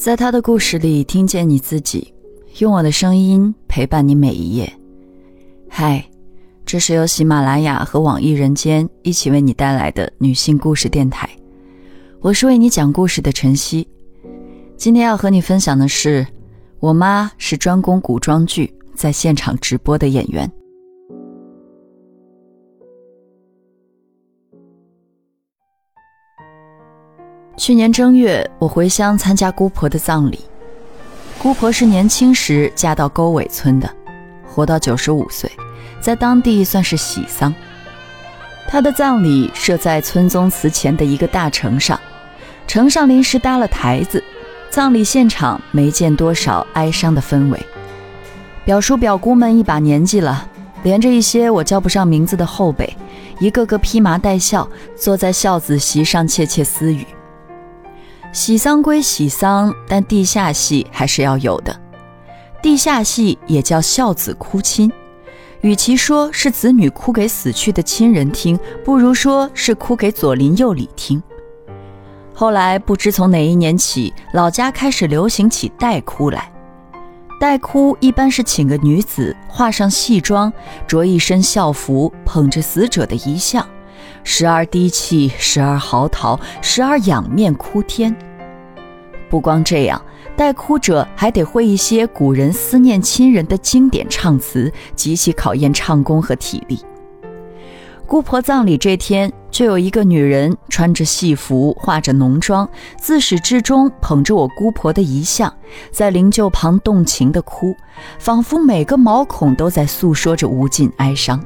在他的故事里听见你自己，用我的声音陪伴你每一页。嗨，这是由喜马拉雅和网易人间一起为你带来的女性故事电台，我是为你讲故事的晨曦。今天要和你分享的是，我妈是专攻古装剧，在现场直播的演员。去年正月，我回乡参加姑婆的葬礼。姑婆是年轻时嫁到沟尾村的，活到九十五岁，在当地算是喜丧。她的葬礼设在村宗祠前的一个大城上，城上临时搭了台子，葬礼现场没见多少哀伤的氛围。表叔表姑们一把年纪了，连着一些我叫不上名字的后辈，一个个披麻戴孝，坐在孝子席上窃窃私语。喜丧归喜丧，但地下戏还是要有的。地下戏也叫孝子哭亲，与其说是子女哭给死去的亲人听，不如说是哭给左邻右里听。后来不知从哪一年起，老家开始流行起代哭来。代哭一般是请个女子化上戏装，着一身孝服，捧着死者的遗像。时而低泣，时而嚎啕，时而仰面哭天。不光这样，带哭者还得会一些古人思念亲人的经典唱词，极其考验唱功和体力。姑婆葬礼这天，就有一个女人穿着戏服，化着浓妆，自始至终捧着我姑婆的遗像，在灵柩旁动情地哭，仿佛每个毛孔都在诉说着无尽哀伤。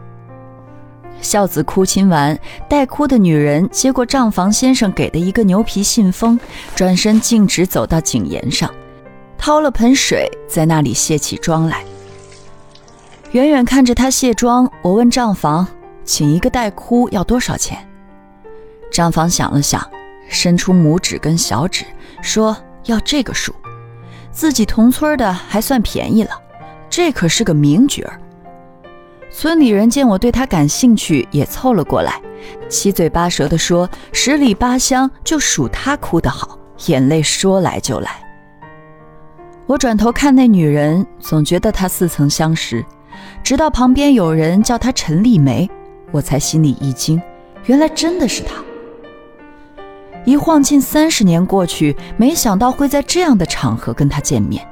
孝子哭亲完，带哭的女人接过账房先生给的一个牛皮信封，转身径直走到井沿上，掏了盆水，在那里卸起妆来。远远看着她卸妆，我问账房：“请一个带哭要多少钱？”账房想了想，伸出拇指跟小指，说：“要这个数。”自己同村的还算便宜了，这可是个名角儿。村里人见我对他感兴趣，也凑了过来，七嘴八舌地说：“十里八乡就数他哭得好，眼泪说来就来。”我转头看那女人，总觉得她似曾相识，直到旁边有人叫她陈丽梅，我才心里一惊，原来真的是她。一晃近三十年过去，没想到会在这样的场合跟她见面。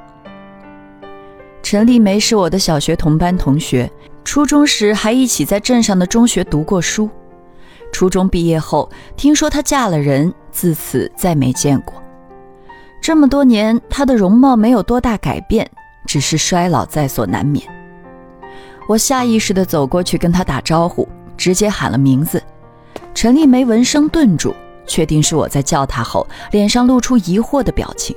陈丽梅是我的小学同班同学。初中时还一起在镇上的中学读过书，初中毕业后听说她嫁了人，自此再没见过。这么多年，她的容貌没有多大改变，只是衰老在所难免。我下意识地走过去跟她打招呼，直接喊了名字。陈丽梅闻声顿住，确定是我在叫她后，脸上露出疑惑的表情。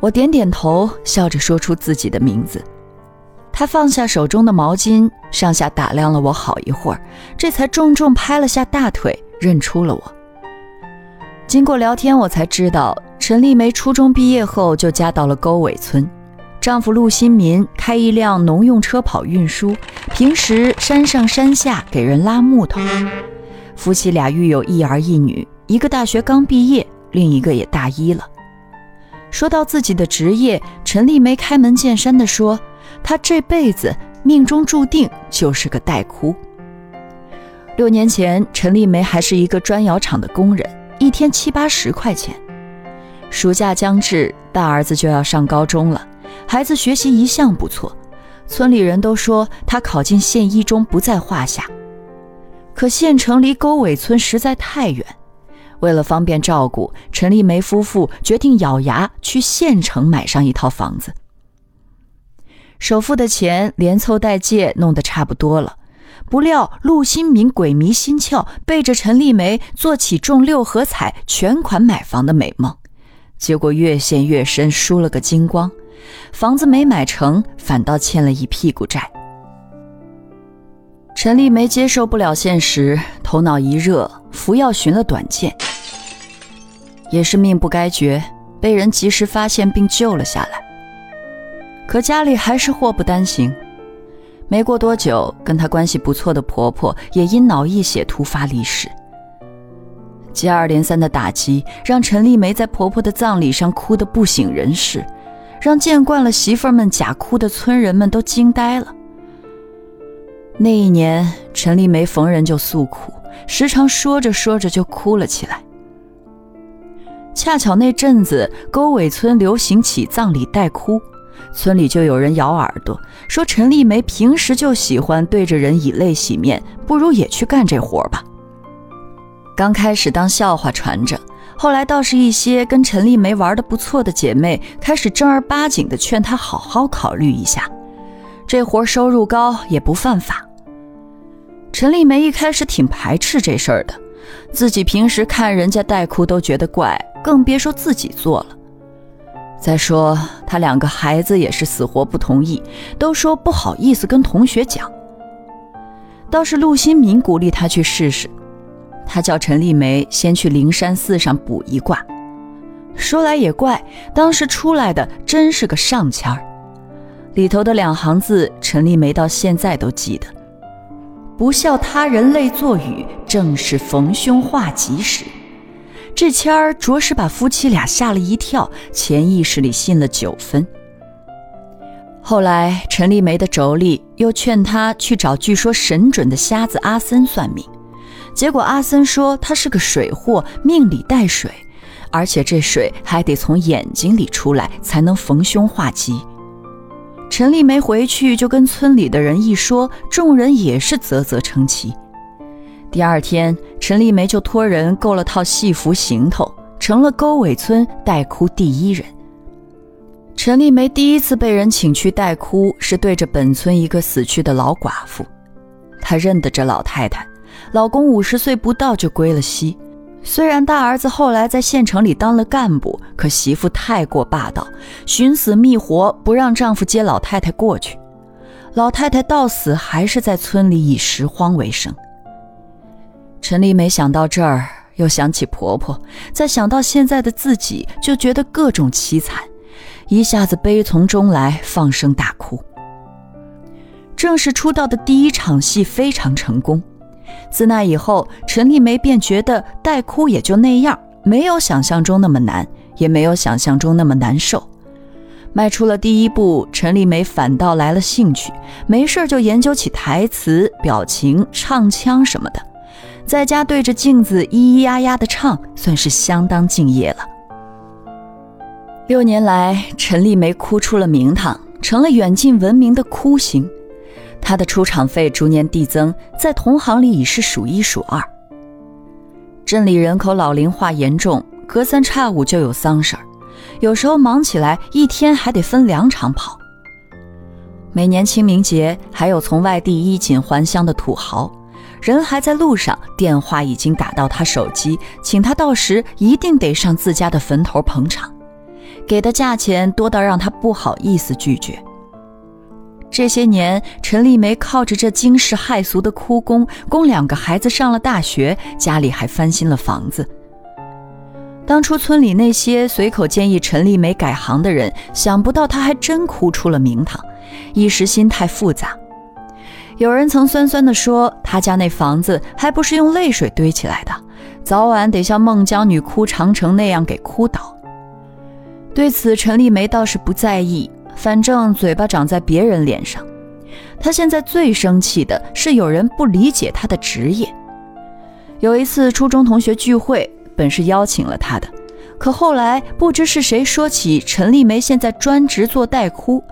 我点点头，笑着说出自己的名字。他放下手中的毛巾，上下打量了我好一会儿，这才重重拍了下大腿，认出了我。经过聊天，我才知道陈丽梅初中毕业后就嫁到了沟尾村，丈夫陆新民开一辆农用车跑运输，平时山上山下给人拉木头。夫妻俩育有一儿一女，一个大学刚毕业，另一个也大一了。说到自己的职业，陈丽梅开门见山地说。他这辈子命中注定就是个代哭。六年前，陈丽梅还是一个砖窑厂的工人，一天七八十块钱。暑假将至，大儿子就要上高中了，孩子学习一向不错，村里人都说他考进县一中不在话下。可县城离沟尾村实在太远，为了方便照顾，陈丽梅夫妇决定咬牙去县城买上一套房子。首付的钱连凑带借弄得差不多了，不料陆新民鬼迷心窍，背着陈丽梅做起中六合彩全款买房的美梦，结果越陷越深，输了个精光，房子没买成，反倒欠了一屁股债。陈丽梅接受不了现实，头脑一热，服药寻了短见，也是命不该绝，被人及时发现并救了下来。可家里还是祸不单行，没过多久，跟她关系不错的婆婆也因脑溢血突发离世。接二连三的打击让陈丽梅在婆婆的葬礼上哭得不省人事，让见惯了媳妇儿们假哭的村人们都惊呆了。那一年，陈丽梅逢人就诉苦，时常说着说着就哭了起来。恰巧那阵子沟尾村流行起葬礼带哭，村里就有人咬耳朵说陈丽梅平时就喜欢对着人以泪洗面，不如也去干这活吧。刚开始当笑话传着，后来倒是一些跟陈丽梅玩的不错的姐妹开始正儿八经的劝她好好考虑一下，这活收入高也不犯法。陈丽梅一开始挺排斥这事儿的，自己平时看人家带哭都觉得怪。更别说自己做了。再说他两个孩子也是死活不同意，都说不好意思跟同学讲。倒是陆新民鼓励他去试试，他叫陈丽梅先去灵山寺上卜一卦。说来也怪，当时出来的真是个上签儿，里头的两行字，陈丽梅到现在都记得：“不笑他人泪作雨，正是逢凶化吉时。”这签儿着实把夫妻俩吓了一跳，潜意识里信了九分。后来陈丽梅的妯娌又劝她去找据说神准的瞎子阿森算命，结果阿森说他是个水货，命里带水，而且这水还得从眼睛里出来才能逢凶化吉。陈丽梅回去就跟村里的人一说，众人也是啧啧称奇。第二天，陈丽梅就托人购了套戏服行头，成了沟尾村带哭第一人。陈丽梅第一次被人请去带哭，是对着本村一个死去的老寡妇。她认得这老太太，老公五十岁不到就归了西。虽然大儿子后来在县城里当了干部，可媳妇太过霸道，寻死觅活不让丈夫接老太太过去。老太太到死还是在村里以拾荒为生。陈丽梅想到这儿，又想起婆婆，再想到现在的自己，就觉得各种凄惨，一下子悲从中来，放声大哭。正式出道的第一场戏非常成功，自那以后，陈丽梅便觉得带哭也就那样，没有想象中那么难，也没有想象中那么难受。迈出了第一步，陈丽梅反倒来了兴趣，没事就研究起台词、表情、唱腔什么的。在家对着镜子咿咿呀呀的唱，算是相当敬业了。六年来，陈丽梅哭出了名堂，成了远近闻名的哭星。她的出场费逐年递增，在同行里已是数一数二。镇里人口老龄化严重，隔三差五就有丧事儿，有时候忙起来一天还得分两场跑。每年清明节，还有从外地衣锦还乡的土豪。人还在路上，电话已经打到他手机，请他到时一定得上自家的坟头捧场，给的价钱多到让他不好意思拒绝。这些年，陈丽梅靠着这惊世骇俗的哭功，供两个孩子上了大学，家里还翻新了房子。当初村里那些随口建议陈丽梅改行的人，想不到她还真哭出了名堂，一时心态复杂。有人曾酸酸地说：“他家那房子还不是用泪水堆起来的，早晚得像孟姜女哭长城那样给哭倒。”对此，陈丽梅倒是不在意，反正嘴巴长在别人脸上。她现在最生气的是有人不理解她的职业。有一次初中同学聚会，本是邀请了她的。可后来不知是谁说起陈丽梅现在专职做代哭，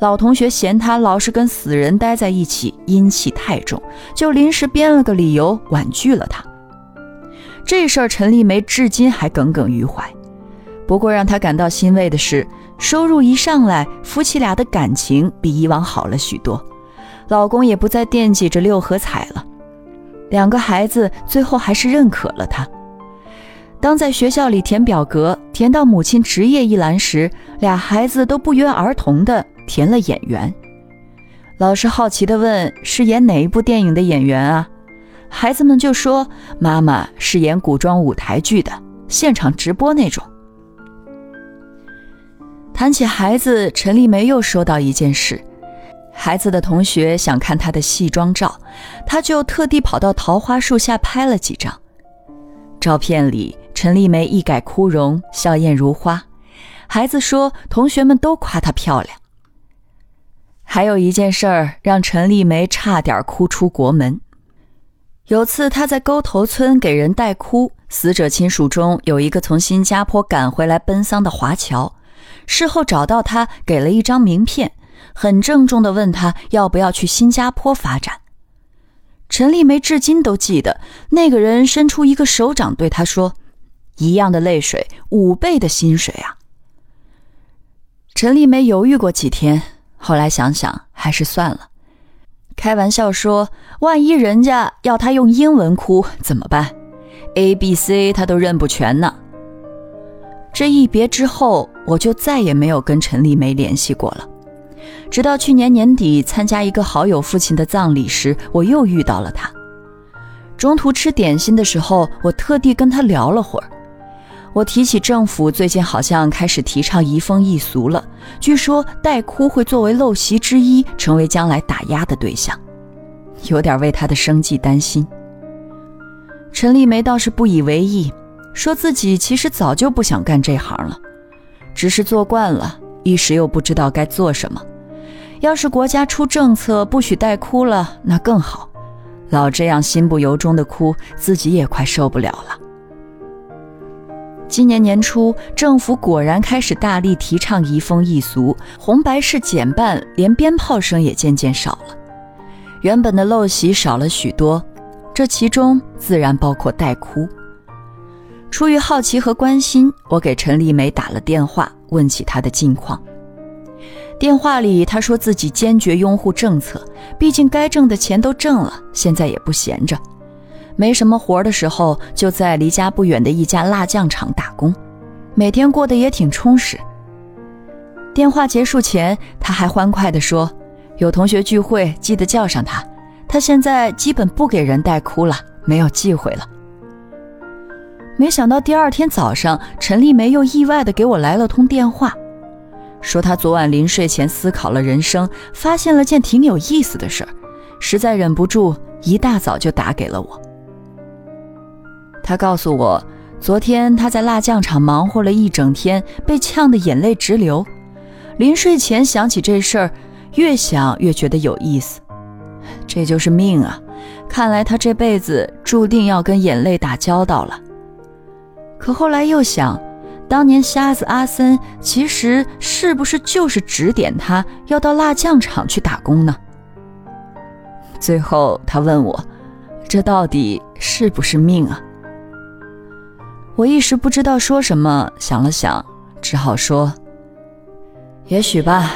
老同学嫌她老是跟死人待在一起，阴气太重，就临时编了个理由婉拒了她。这事儿陈丽梅至今还耿耿于怀。不过让她感到欣慰的是，收入一上来，夫妻俩的感情比以往好了许多，老公也不再惦记着六合彩了，两个孩子最后还是认可了她。当在学校里填表格，填到母亲职业一栏时，俩孩子都不约而同地填了演员。老师好奇地问：“是演哪一部电影的演员啊？”孩子们就说：“妈妈是演古装舞台剧的，现场直播那种。”谈起孩子，陈丽梅又说到一件事：孩子的同学想看她的戏装照，她就特地跑到桃花树下拍了几张。照片里，陈丽梅一改枯容，笑靥如花。孩子说，同学们都夸她漂亮。还有一件事儿让陈丽梅差点哭出国门。有次她在沟头村给人代哭，死者亲属中有一个从新加坡赶回来奔丧的华侨，事后找到他，给了一张名片，很郑重地问他要不要去新加坡发展。陈丽梅至今都记得，那个人伸出一个手掌对她说：“一样的泪水，五倍的薪水啊。”陈丽梅犹豫过几天，后来想想还是算了，开玩笑说：“万一人家要她用英文哭怎么办？A、B、C 她都认不全呢。”这一别之后，我就再也没有跟陈丽梅联系过了。直到去年年底参加一个好友父亲的葬礼时，我又遇到了他。中途吃点心的时候，我特地跟他聊了会儿。我提起政府最近好像开始提倡移风易俗了，据说带哭会作为陋习之一，成为将来打压的对象，有点为他的生计担心。陈丽梅倒是不以为意，说自己其实早就不想干这行了，只是做惯了，一时又不知道该做什么。要是国家出政策不许带哭了，那更好。老这样心不由衷的哭，自己也快受不了了。今年年初，政府果然开始大力提倡移风易俗，红白事减半，连鞭炮声也渐渐少了。原本的陋习少了许多，这其中自然包括带哭。出于好奇和关心，我给陈丽梅打了电话，问起她的近况。电话里，她说自己坚决拥护政策，毕竟该挣的钱都挣了，现在也不闲着，没什么活的时候，就在离家不远的一家辣酱厂打工，每天过得也挺充实。电话结束前，他还欢快地说：“有同学聚会，记得叫上他。他现在基本不给人带哭了，没有忌讳了。”没想到第二天早上，陈丽梅又意外地给我来了通电话。说她昨晚临睡前思考了人生，发现了件挺有意思的事儿，实在忍不住，一大早就打给了我。他告诉我，昨天他在辣酱厂忙活了一整天，被呛得眼泪直流。临睡前想起这事儿，越想越觉得有意思。这就是命啊！看来他这辈子注定要跟眼泪打交道了。可后来又想。当年瞎子阿森其实是不是就是指点他要到辣酱厂去打工呢？最后他问我，这到底是不是命啊？我一时不知道说什么，想了想，只好说：也许吧，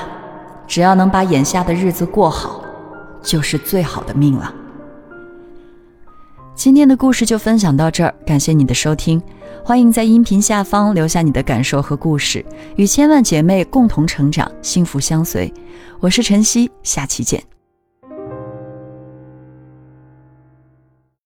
只要能把眼下的日子过好，就是最好的命了。今天的故事就分享到这儿，感谢你的收听。欢迎在音频下方留下你的感受和故事，与千万姐妹共同成长，幸福相随。我是晨曦，下期见。